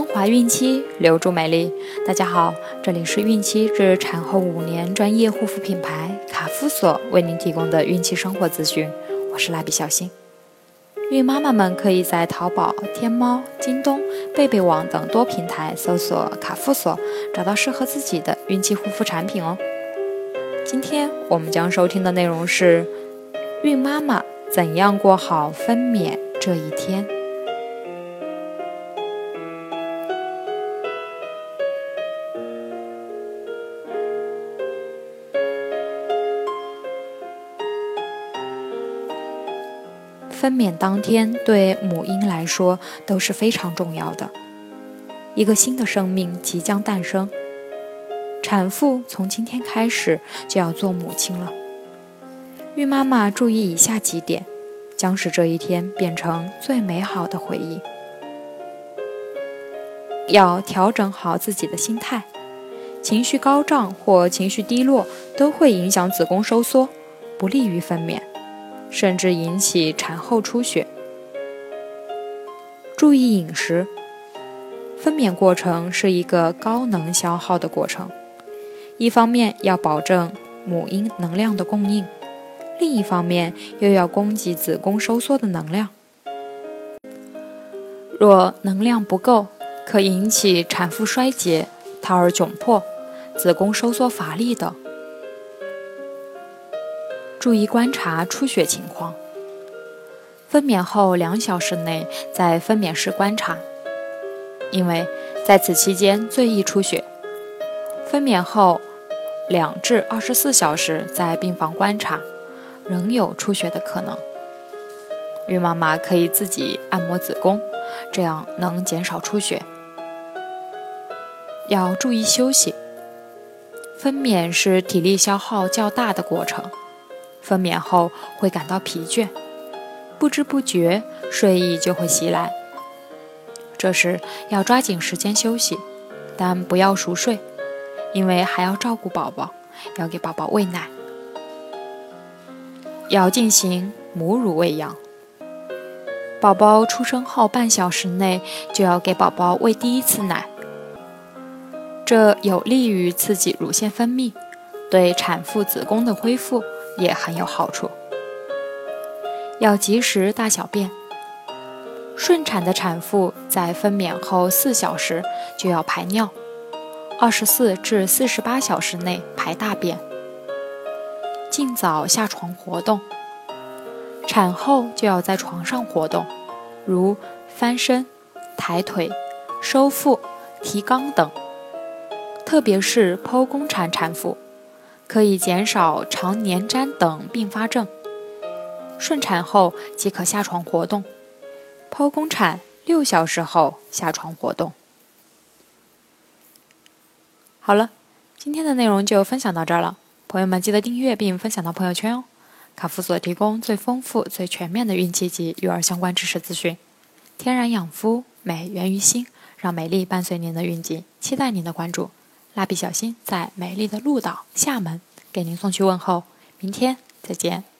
华孕期，留住美丽。大家好，这里是孕期至产后五年专业护肤品牌卡夫索为您提供的孕期生活资讯，我是蜡笔小新。孕妈妈们可以在淘宝、天猫、京东、贝贝网等多平台搜索卡夫索，找到适合自己的孕期护肤产品哦。今天我们将收听的内容是：孕妈妈怎样过好分娩这一天？分娩当天对母婴来说都是非常重要的，一个新的生命即将诞生。产妇从今天开始就要做母亲了。孕妈妈注意以下几点，将使这一天变成最美好的回忆。要调整好自己的心态，情绪高涨或情绪低落都会影响子宫收缩，不利于分娩。甚至引起产后出血。注意饮食。分娩过程是一个高能消耗的过程，一方面要保证母婴能量的供应，另一方面又要供给子宫收缩的能量。若能量不够，可引起产妇衰竭、胎儿窘迫、子宫收缩乏力等。注意观察出血情况。分娩后两小时内在分娩室观察，因为在此期间最易出血。分娩后两至二十四小时在病房观察，仍有出血的可能。孕妈妈可以自己按摩子宫，这样能减少出血。要注意休息。分娩是体力消耗较大的过程。分娩后会感到疲倦，不知不觉睡意就会袭来。这时要抓紧时间休息，但不要熟睡，因为还要照顾宝宝，要给宝宝喂奶，要进行母乳喂养。宝宝出生后半小时内就要给宝宝喂第一次奶，这有利于刺激乳腺分泌，对产妇子宫的恢复。也很有好处。要及时大小便。顺产的产妇在分娩后四小时就要排尿，二十四至四十八小时内排大便。尽早下床活动。产后就要在床上活动，如翻身、抬腿、收腹、提肛等。特别是剖宫产产妇。可以减少肠粘粘等并发症。顺产后即可下床活动，剖宫产六小时后下床活动。好了，今天的内容就分享到这儿了，朋友们记得订阅并分享到朋友圈哦。卡夫所提供最丰富、最全面的孕期及育儿相关知识资讯，天然养肤，美源于心，让美丽伴随您的孕期，期待您的关注。蜡笔小新在美丽的鹭岛厦门给您送去问候，明天再见。